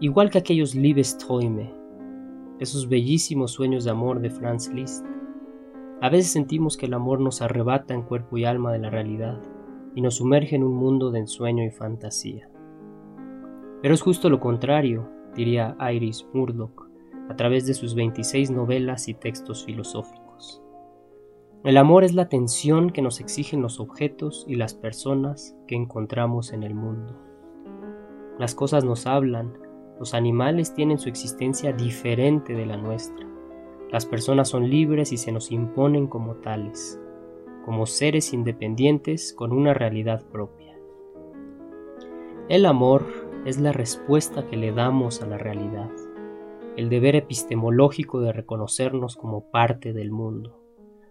igual que aquellos Liebesträume, esos bellísimos sueños de amor de Franz Liszt. A veces sentimos que el amor nos arrebata en cuerpo y alma de la realidad y nos sumerge en un mundo de ensueño y fantasía. Pero es justo lo contrario, diría Iris Murdoch a través de sus 26 novelas y textos filosóficos. El amor es la tensión que nos exigen los objetos y las personas que encontramos en el mundo. Las cosas nos hablan, los animales tienen su existencia diferente de la nuestra. Las personas son libres y se nos imponen como tales, como seres independientes con una realidad propia. El amor es la respuesta que le damos a la realidad, el deber epistemológico de reconocernos como parte del mundo,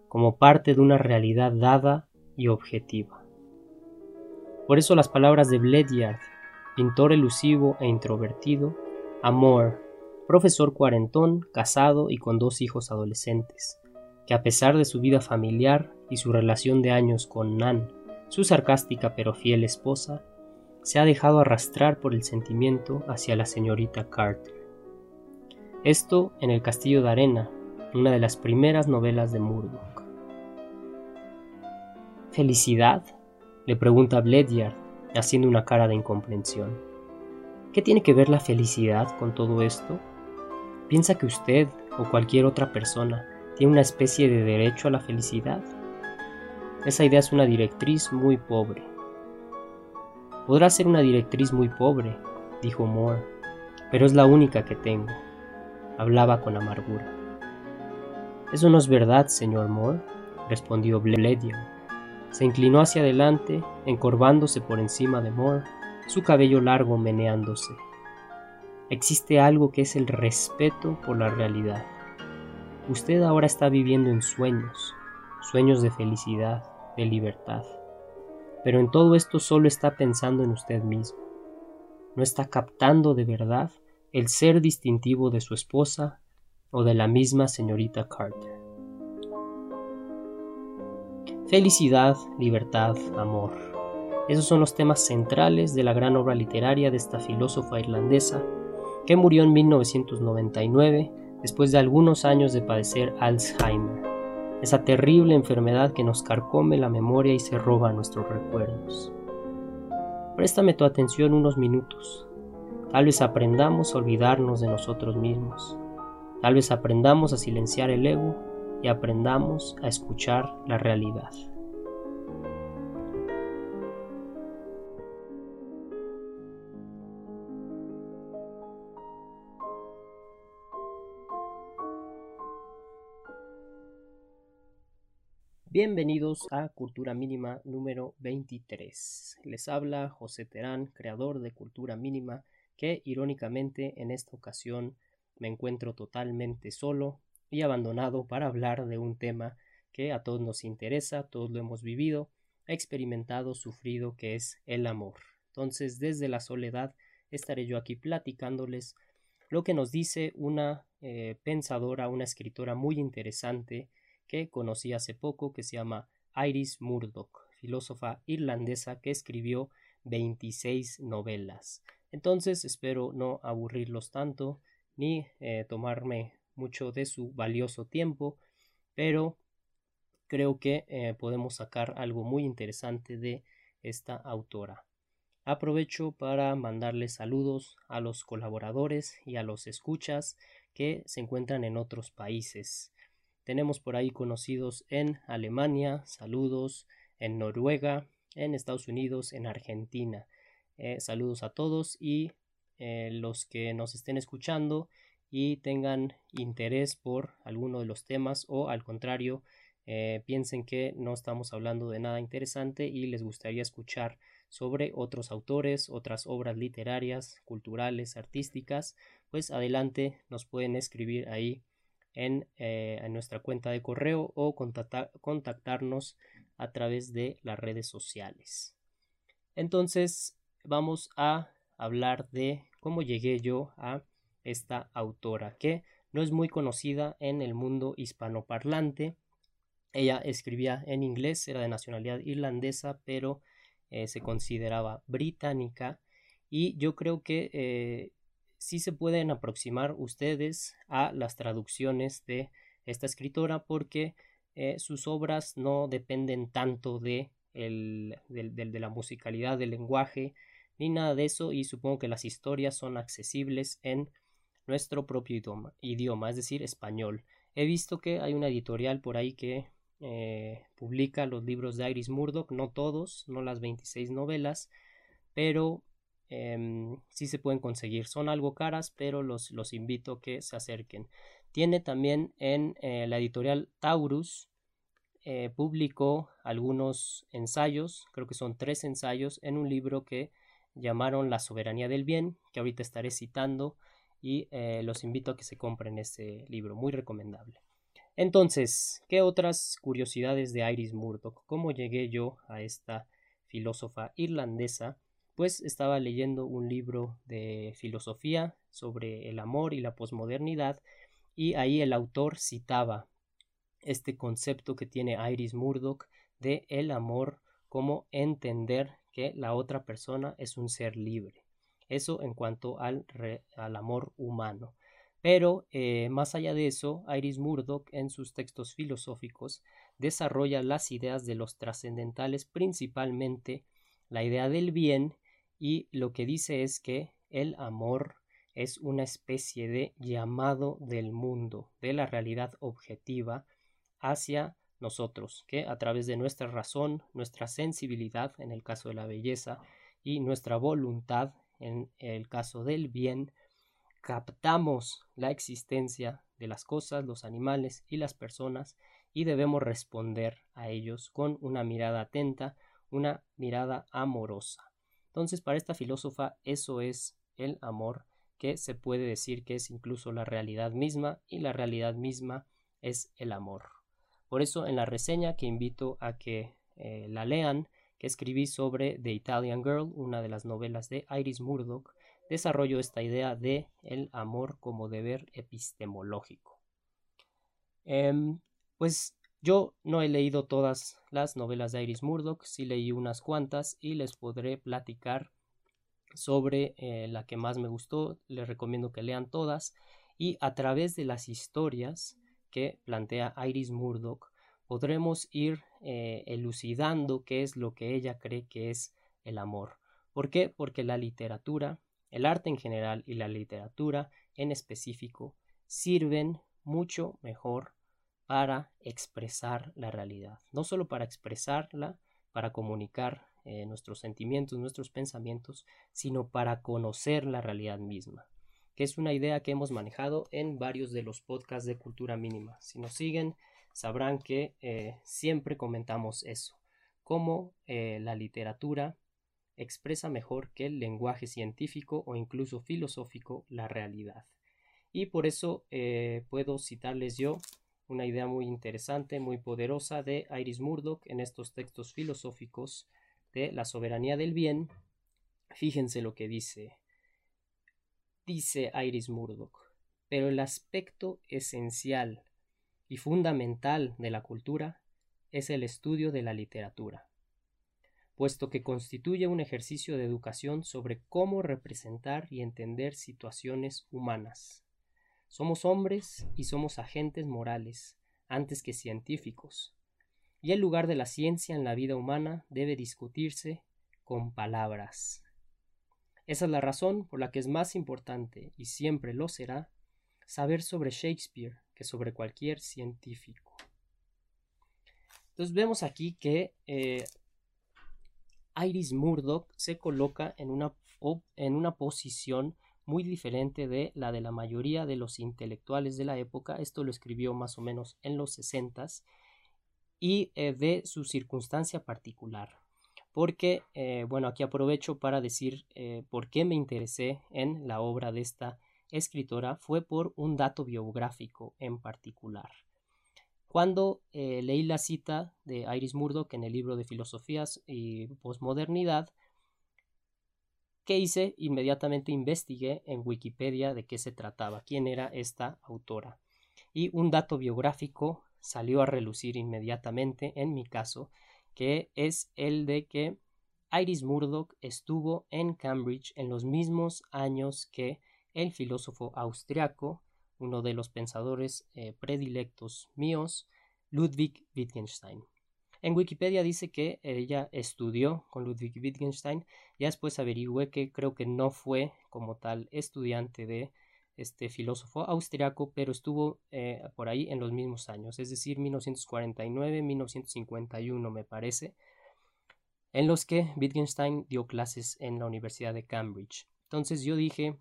como parte de una realidad dada y objetiva. Por eso las palabras de Bledyard pintor elusivo e introvertido, Amor, profesor cuarentón, casado y con dos hijos adolescentes, que a pesar de su vida familiar y su relación de años con Nan, su sarcástica pero fiel esposa, se ha dejado arrastrar por el sentimiento hacia la señorita Carter. Esto en El Castillo de Arena, una de las primeras novelas de Murdoch. ¿Felicidad? le pregunta Bledyard, haciendo una cara de incomprensión. ¿Qué tiene que ver la felicidad con todo esto? ¿Piensa que usted o cualquier otra persona tiene una especie de derecho a la felicidad? Esa idea es una directriz muy pobre. Podrá ser una directriz muy pobre, dijo Moore, pero es la única que tengo. Hablaba con amargura. Eso no es verdad, señor Moore, respondió Bledyard. Se inclinó hacia adelante, encorvándose por encima de Moore, su cabello largo meneándose. Existe algo que es el respeto por la realidad. Usted ahora está viviendo en sueños, sueños de felicidad, de libertad. Pero en todo esto solo está pensando en usted mismo. No está captando de verdad el ser distintivo de su esposa o de la misma señorita Carter. Felicidad, libertad, amor. Esos son los temas centrales de la gran obra literaria de esta filósofa irlandesa que murió en 1999 después de algunos años de padecer Alzheimer, esa terrible enfermedad que nos carcome la memoria y se roba nuestros recuerdos. Préstame tu atención unos minutos. Tal vez aprendamos a olvidarnos de nosotros mismos. Tal vez aprendamos a silenciar el ego y aprendamos a escuchar la realidad. Bienvenidos a Cultura Mínima número 23. Les habla José Terán, creador de Cultura Mínima, que irónicamente en esta ocasión me encuentro totalmente solo y abandonado para hablar de un tema que a todos nos interesa, todos lo hemos vivido, experimentado, sufrido, que es el amor. Entonces, desde la soledad estaré yo aquí platicándoles lo que nos dice una eh, pensadora, una escritora muy interesante que conocí hace poco, que se llama Iris Murdoch, filósofa irlandesa que escribió 26 novelas. Entonces, espero no aburrirlos tanto ni eh, tomarme mucho de su valioso tiempo, pero creo que eh, podemos sacar algo muy interesante de esta autora. Aprovecho para mandarles saludos a los colaboradores y a los escuchas que se encuentran en otros países. Tenemos por ahí conocidos en Alemania, saludos en Noruega, en Estados Unidos, en Argentina. Eh, saludos a todos y eh, los que nos estén escuchando y tengan interés por alguno de los temas o al contrario eh, piensen que no estamos hablando de nada interesante y les gustaría escuchar sobre otros autores, otras obras literarias, culturales, artísticas, pues adelante nos pueden escribir ahí en, eh, nuestra cuenta de correo o contactarnos a través de las redes sociales. Entonces vamos a hablar de cómo llegué yo a esta autora, que no es muy conocida en el mundo hispanoparlante. Ella escribía en inglés, era de nacionalidad irlandesa, pero eh, se consideraba británica y yo creo que eh, sí se pueden aproximar ustedes a las traducciones de esta escritora porque eh, sus obras no dependen tanto de, de la musicalidad del lenguaje ni nada de eso y supongo que las historias son accesibles en nuestro propio idioma, idioma es decir, español. He visto que hay una editorial por ahí que eh, publica los libros de Iris Murdoch, no todos, no las 26 novelas, pero eh, sí se pueden conseguir. Son algo caras, pero los, los invito a que se acerquen. Tiene también en eh, la editorial Taurus, eh, publicó algunos ensayos, creo que son tres ensayos, en un libro que llamaron La soberanía del bien, que ahorita estaré citando y eh, los invito a que se compren este libro, muy recomendable. Entonces, ¿qué otras curiosidades de Iris Murdoch? ¿Cómo llegué yo a esta filósofa irlandesa? Pues estaba leyendo un libro de filosofía sobre el amor y la posmodernidad y ahí el autor citaba este concepto que tiene Iris Murdoch de el amor como entender que la otra persona es un ser libre. Eso en cuanto al, al amor humano. Pero eh, más allá de eso, Iris Murdoch en sus textos filosóficos desarrolla las ideas de los trascendentales, principalmente la idea del bien, y lo que dice es que el amor es una especie de llamado del mundo, de la realidad objetiva, hacia nosotros, que a través de nuestra razón, nuestra sensibilidad, en el caso de la belleza, y nuestra voluntad, en el caso del bien, captamos la existencia de las cosas, los animales y las personas y debemos responder a ellos con una mirada atenta, una mirada amorosa. Entonces, para esta filósofa, eso es el amor, que se puede decir que es incluso la realidad misma y la realidad misma es el amor. Por eso, en la reseña que invito a que eh, la lean, que escribí sobre The Italian Girl, una de las novelas de Iris Murdoch, desarrollo esta idea de el amor como deber epistemológico. Em, pues yo no he leído todas las novelas de Iris Murdoch, sí leí unas cuantas y les podré platicar sobre eh, la que más me gustó. Les recomiendo que lean todas y a través de las historias que plantea Iris Murdoch podremos ir eh, elucidando qué es lo que ella cree que es el amor. ¿Por qué? Porque la literatura, el arte en general y la literatura en específico sirven mucho mejor para expresar la realidad. No solo para expresarla, para comunicar eh, nuestros sentimientos, nuestros pensamientos, sino para conocer la realidad misma, que es una idea que hemos manejado en varios de los podcasts de cultura mínima. Si nos siguen, sabrán que eh, siempre comentamos eso, cómo eh, la literatura expresa mejor que el lenguaje científico o incluso filosófico la realidad. Y por eso eh, puedo citarles yo una idea muy interesante, muy poderosa de Iris Murdoch en estos textos filosóficos de la soberanía del bien. Fíjense lo que dice. Dice Iris Murdoch, pero el aspecto esencial y fundamental de la cultura es el estudio de la literatura, puesto que constituye un ejercicio de educación sobre cómo representar y entender situaciones humanas. Somos hombres y somos agentes morales, antes que científicos, y el lugar de la ciencia en la vida humana debe discutirse con palabras. Esa es la razón por la que es más importante, y siempre lo será, saber sobre Shakespeare, sobre cualquier científico. Entonces vemos aquí que eh, Iris Murdoch se coloca en una, en una posición muy diferente de la de la mayoría de los intelectuales de la época. Esto lo escribió más o menos en los 60 y eh, de su circunstancia particular. Porque, eh, bueno, aquí aprovecho para decir por qué me interesé en la obra de esta escritora fue por un dato biográfico en particular. Cuando eh, leí la cita de Iris Murdoch en el libro de Filosofías y Posmodernidad, ¿qué hice? Inmediatamente investigué en Wikipedia de qué se trataba, quién era esta autora. Y un dato biográfico salió a relucir inmediatamente en mi caso, que es el de que Iris Murdoch estuvo en Cambridge en los mismos años que el filósofo austriaco, uno de los pensadores eh, predilectos míos, Ludwig Wittgenstein. En Wikipedia dice que ella estudió con Ludwig Wittgenstein, ya después averigüé que creo que no fue como tal estudiante de este filósofo austriaco, pero estuvo eh, por ahí en los mismos años, es decir, 1949-1951 me parece, en los que Wittgenstein dio clases en la Universidad de Cambridge. Entonces yo dije,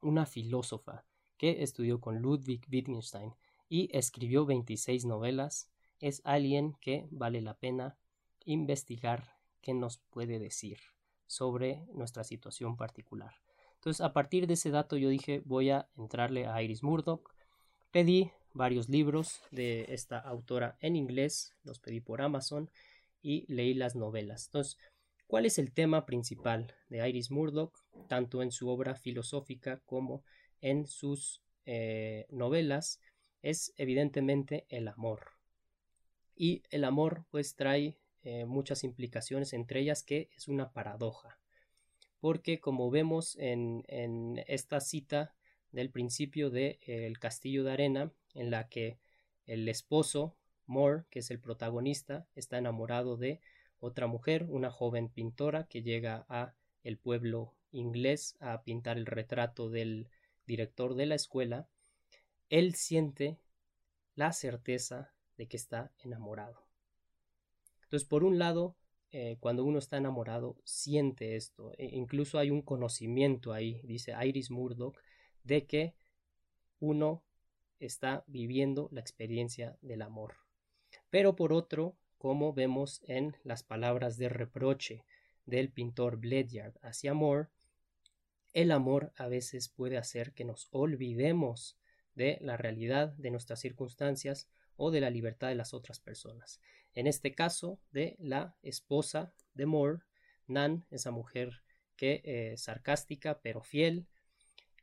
una filósofa que estudió con Ludwig Wittgenstein y escribió 26 novelas, es alguien que vale la pena investigar qué nos puede decir sobre nuestra situación particular. Entonces, a partir de ese dato yo dije, voy a entrarle a Iris Murdoch. Pedí varios libros de esta autora en inglés, los pedí por Amazon y leí las novelas. Entonces, ¿cuál es el tema principal de Iris Murdoch, tanto en su obra filosófica como en sus eh, novelas? Es evidentemente el amor. Y el amor pues trae eh, muchas implicaciones, entre ellas que es una paradoja. Porque como vemos en, esta cita del principio de El Castillo de Arena, en la que el esposo Moore, que es el protagonista, está enamorado de otra mujer, una joven pintora que llega a el pueblo inglés a pintar el retrato del director de la escuela, él siente la certeza de que está enamorado. Entonces, por un lado, eh, cuando uno está enamorado, siente esto. E incluso hay un conocimiento ahí, dice Iris Murdoch, de que uno está viviendo la experiencia del amor. Pero por otro, como vemos en las palabras de reproche del pintor Bledyard hacia Moore, el amor a veces puede hacer que nos olvidemos de la realidad de nuestras circunstancias o de la libertad de las otras personas. En este caso, de la esposa de Moore, Nan, esa mujer que eh, sarcástica pero fiel,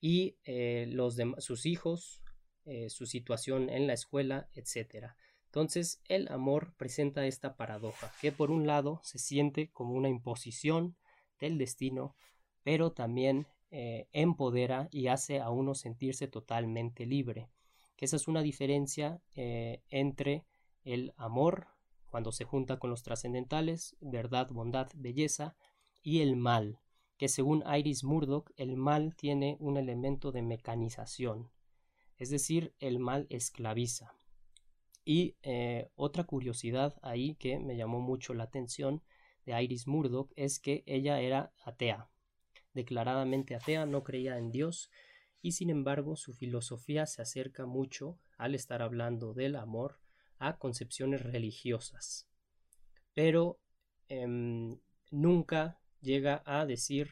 y eh, los sus hijos, eh, su situación en la escuela, etc. Entonces, el amor presenta esta paradoja, que por un lado se siente como una imposición del destino, pero también eh, empodera y hace a uno sentirse totalmente libre. Que esa es una diferencia eh, entre el amor, cuando se junta con los trascendentales, verdad, bondad, belleza, y el mal, que según Iris Murdoch, el mal tiene un elemento de mecanización, es decir, el mal esclaviza. Y eh, otra curiosidad ahí que me llamó mucho la atención de Iris Murdoch es que ella era atea, declaradamente atea, no creía en Dios y sin embargo su filosofía se acerca mucho, al estar hablando del amor, a concepciones religiosas. Pero em, nunca llega a decir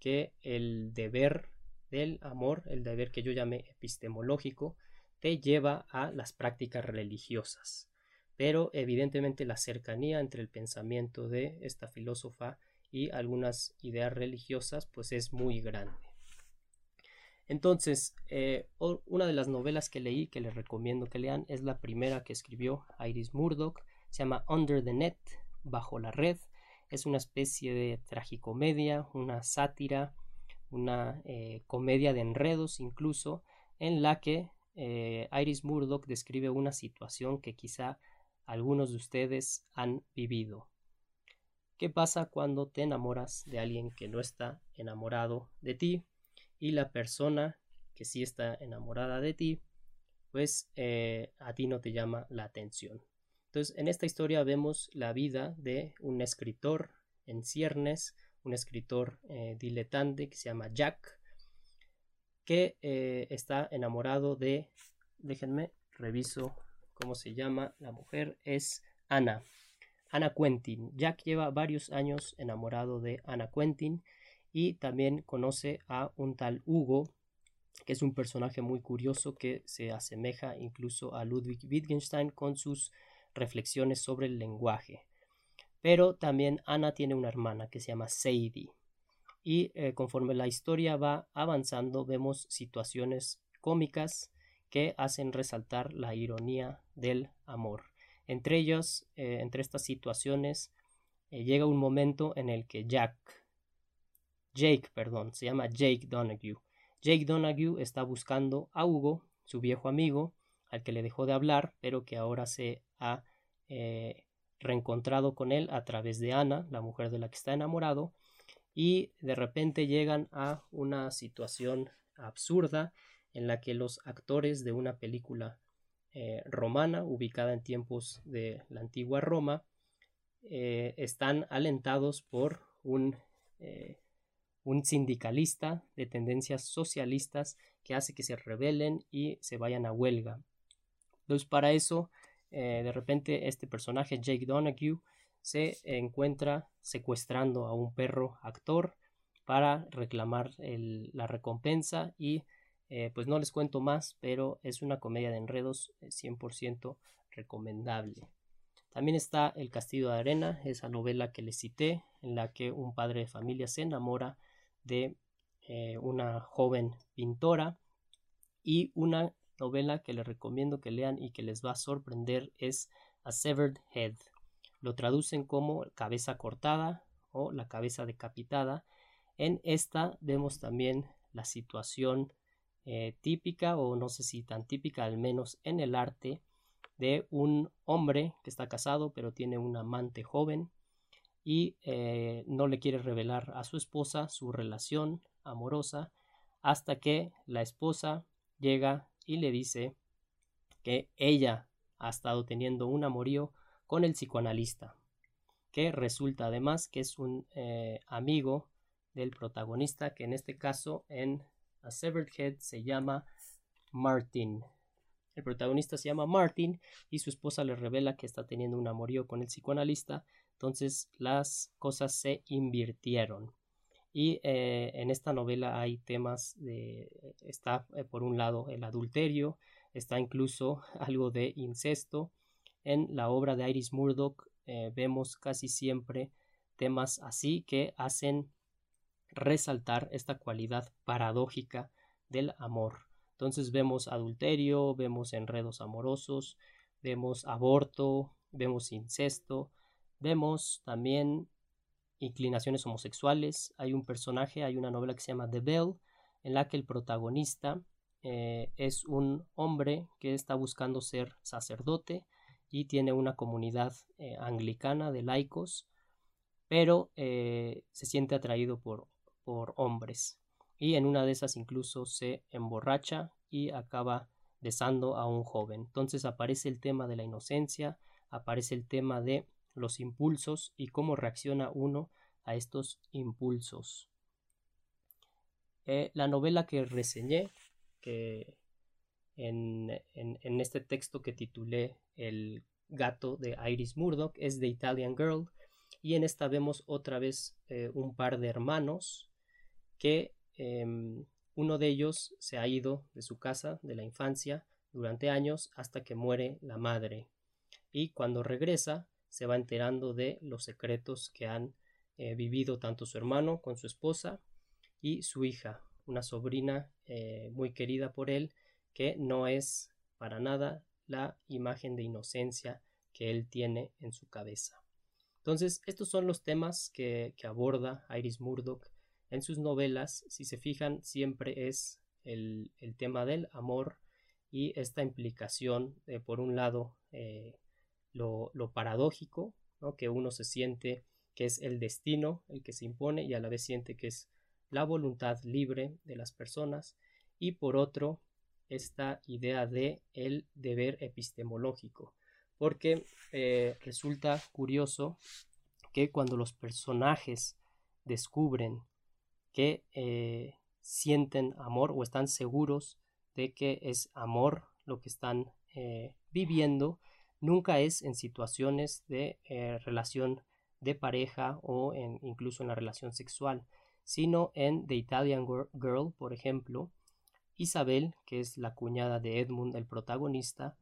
que el deber del amor, el deber que yo llamé epistemológico, te lleva a las prácticas religiosas. Pero evidentemente la cercanía entre el pensamiento de esta filósofa y algunas ideas religiosas, pues es muy grande. Entonces, eh, una de las novelas que leí, que les recomiendo que lean, es la primera que escribió Iris Murdoch, se llama Under the Net, Bajo la Red. Es una especie de tragicomedia, una sátira, una eh, comedia de enredos incluso, en la que eh, Iris Murdoch describe una situación que quizá algunos de ustedes han vivido. ¿Qué pasa cuando te enamoras de alguien que no está enamorado de ti y la persona que sí está enamorada de ti, pues eh, a ti no te llama la atención? Entonces, en esta historia vemos la vida de un escritor en ciernes, un escritor eh, diletante que se llama Jack, que eh, está enamorado de, déjenme, reviso cómo se llama la mujer, es Ana. Ana Quentin. Jack lleva varios años enamorado de Ana Quentin y también conoce a un tal Hugo, que es un personaje muy curioso que se asemeja incluso a Ludwig Wittgenstein con sus reflexiones sobre el lenguaje. Pero también Ana tiene una hermana que se llama Sadie. Y eh, conforme la historia va avanzando, vemos situaciones cómicas que hacen resaltar la ironía del amor. Entre ellos, eh, entre estas situaciones, eh, llega un momento en el que Jack, Jake, perdón, se llama Jake Donahue. Jake Donahue está buscando a Hugo, su viejo amigo, al que le dejó de hablar, pero que ahora se ha reencontrado con él a través de Ana, la mujer de la que está enamorado, y de repente llegan a una situación absurda en la que los actores de una película eh, romana ubicada en tiempos de la antigua Roma eh, están alentados por un, eh, un sindicalista de tendencias socialistas que hace que se rebelen y se vayan a huelga. Entonces para eso de repente este personaje Jake Donahue se encuentra secuestrando a un perro actor para reclamar la recompensa y eh, pues no les cuento más, pero es una comedia de enredos 100% eh, recomendable. También está El Castillo de Arena, esa novela que les cité, en la que un padre de familia se enamora de eh, una joven pintora y una novela que les recomiendo que lean y que les va a sorprender es A Severed Head lo traducen como cabeza cortada o la cabeza decapitada. En esta vemos también la situación eh, típica o no sé si tan típica al menos en el arte de un hombre que está casado pero tiene un amante joven y eh, no le quiere revelar a su esposa su relación amorosa hasta que la esposa llega y le dice que ella ha estado teniendo un amorío con el psicoanalista, que resulta además que es un eh, amigo del protagonista, que en este caso en A Severed Head se llama Martin. El protagonista se llama Martin y su esposa le revela que está teniendo un amorío con el psicoanalista, entonces las cosas se invirtieron. Y eh, en esta novela hay temas de, está eh, por un lado el adulterio, está incluso algo de incesto, en la obra de Iris Murdoch eh, vemos casi siempre temas así que hacen resaltar esta cualidad paradójica del amor. Entonces vemos adulterio, vemos enredos amorosos, vemos aborto, vemos incesto, vemos también inclinaciones homosexuales. Hay un personaje, hay una novela que se llama The Bell, en la que el protagonista eh, es un hombre que está buscando ser sacerdote y tiene una comunidad eh, anglicana de laicos, pero eh, se siente atraído por, por hombres y en una de esas incluso se emborracha y acaba besando a un joven. Entonces aparece el tema de la inocencia, aparece el tema de los impulsos y cómo reacciona uno a estos impulsos. Eh, la novela que reseñé, que en, este texto que titulé El gato de Iris Murdoch es de Italian Girl y en esta vemos otra vez eh, un par de hermanos que em, uno de ellos se ha ido de su casa de la infancia durante años hasta que muere la madre. Y cuando regresa se va enterando de los secretos que han eh, vivido tanto su hermano con su esposa y su hija, una sobrina eh, muy querida por él que no es para nada la imagen de inocencia que él tiene en su cabeza. Entonces, estos son los temas que, aborda Iris Murdoch en sus novelas. Si se fijan, siempre es el, tema del amor y esta implicación de, por un lado, eh, lo, paradójico, que uno se siente que es el destino el que se impone y a la vez siente que es la voluntad libre de las personas y por otro esta idea de el deber epistemológico, porque eh, resulta curioso que cuando los personajes descubren que eh, sienten amor o están seguros de que es amor lo que están eh, viviendo, nunca es en situaciones de relación de pareja o incluso en la relación sexual, sino en The Italian Girl, por ejemplo, Isabel, que es la cuñada de Edmund, el protagonista,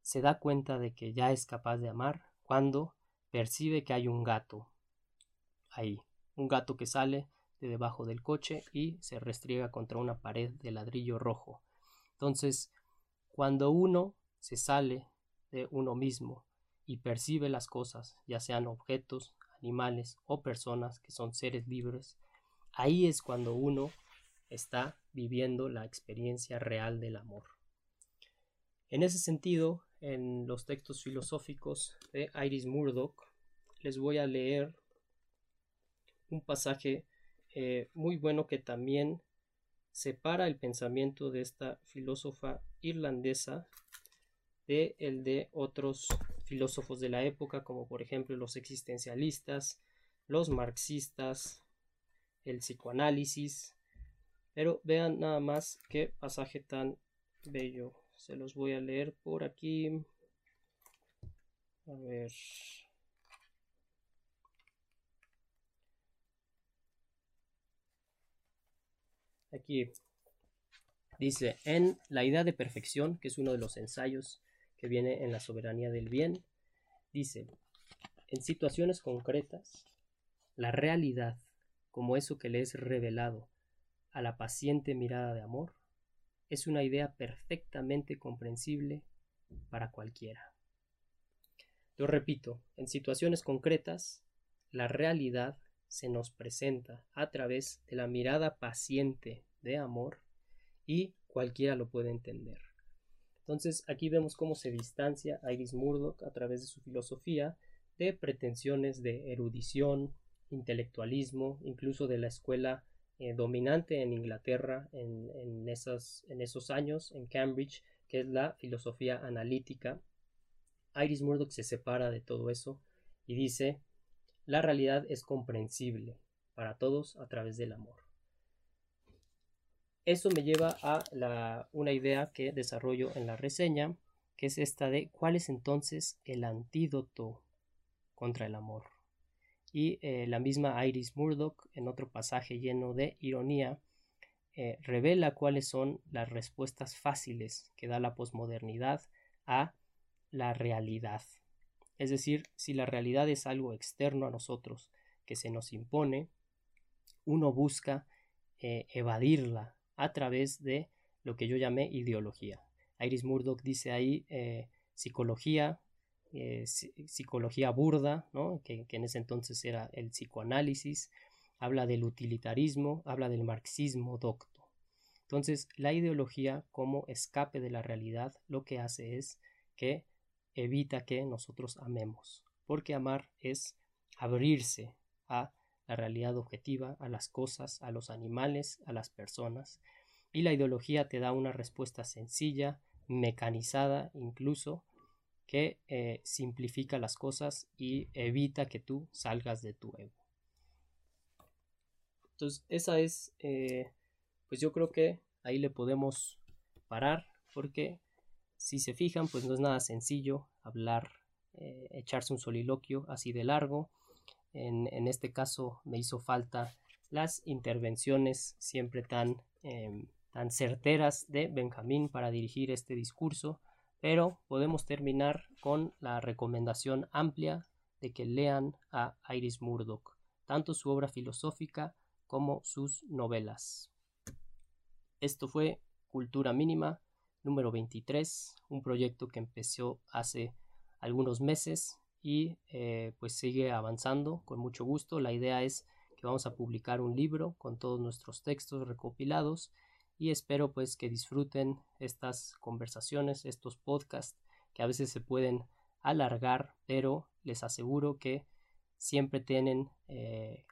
se da cuenta de que ya es capaz de amar cuando percibe que hay un gato ahí, un gato que sale de debajo del coche y se restriega contra una pared de ladrillo rojo. Entonces, cuando uno se sale de uno mismo y percibe las cosas, ya sean objetos, animales o personas que son seres libres, ahí es cuando uno está viviendo la experiencia real del amor. En ese sentido, en los textos filosóficos de Iris Murdoch, les voy a leer un pasaje eh, muy bueno que también separa el pensamiento de esta filósofa irlandesa de el de otros filósofos de la época, como por ejemplo los existencialistas, los marxistas, el psicoanálisis. Pero vean nada más qué pasaje tan bello. Se los voy a leer por aquí. A ver. Aquí dice, en la idea de perfección, que es uno de los ensayos que viene en la soberanía del bien, dice, en situaciones concretas, la realidad, como eso que le es revelado a la paciente mirada de amor, es una idea perfectamente comprensible para cualquiera. Lo repito, en situaciones concretas, la realidad se nos presenta a través de la mirada paciente de amor y cualquiera lo puede entender. Entonces aquí vemos cómo se distancia Iris Murdoch a través de su filosofía de pretensiones de erudición, intelectualismo, incluso de la escuela eh, dominante en Inglaterra en, esos años, en Cambridge, que es la filosofía analítica. Iris Murdoch se separa de todo eso y dice la realidad es comprensible para todos a través del amor. Eso me lleva a la, una idea que desarrollo en la reseña, que es esta de cuál es entonces el antídoto contra el amor. Y eh, la misma Iris Murdoch, en otro pasaje lleno de ironía, eh, revela cuáles son las respuestas fáciles que da la posmodernidad a la realidad. Es decir, si la realidad es algo externo a nosotros que se nos impone, uno busca eh, evadirla a través de lo que yo llamé ideología. Iris Murdoch dice ahí psicología, eh, psicología burda, que, que en ese entonces era el psicoanálisis, habla del utilitarismo, habla del marxismo docto. Entonces, la ideología como escape de la realidad lo que hace es que evita que nosotros amemos, porque amar es abrirse a la realidad objetiva, a las cosas, a los animales, a las personas, y la ideología te da una respuesta sencilla, mecanizada incluso, que eh, simplifica las cosas y evita que tú salgas de tu ego. Entonces, esa es, eh, pues yo creo que ahí le podemos parar, porque si se fijan, pues no es nada sencillo hablar, eh, echarse un soliloquio así de largo. En, este caso me hizo falta las intervenciones siempre tan, em, tan certeras de Benjamín para dirigir este discurso, pero podemos terminar con la recomendación amplia de que lean a Iris Murdoch, tanto su obra filosófica como sus novelas. Esto fue Cultura Mínima número 23, un proyecto que empezó hace algunos meses y eh, pues sigue avanzando con mucho gusto. La idea es que vamos a publicar un libro con todos nuestros textos recopilados y espero pues que disfruten estas conversaciones, estos podcasts que a veces se pueden alargar, pero les aseguro que siempre tienen eh,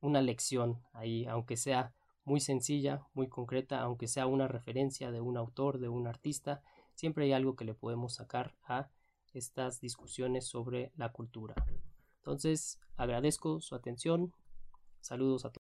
una lección ahí, aunque sea muy sencilla, muy concreta, aunque sea una referencia de un autor, de un artista, siempre hay algo que le podemos sacar a estas discusiones sobre la cultura. Entonces, agradezco su atención. Saludos a todos.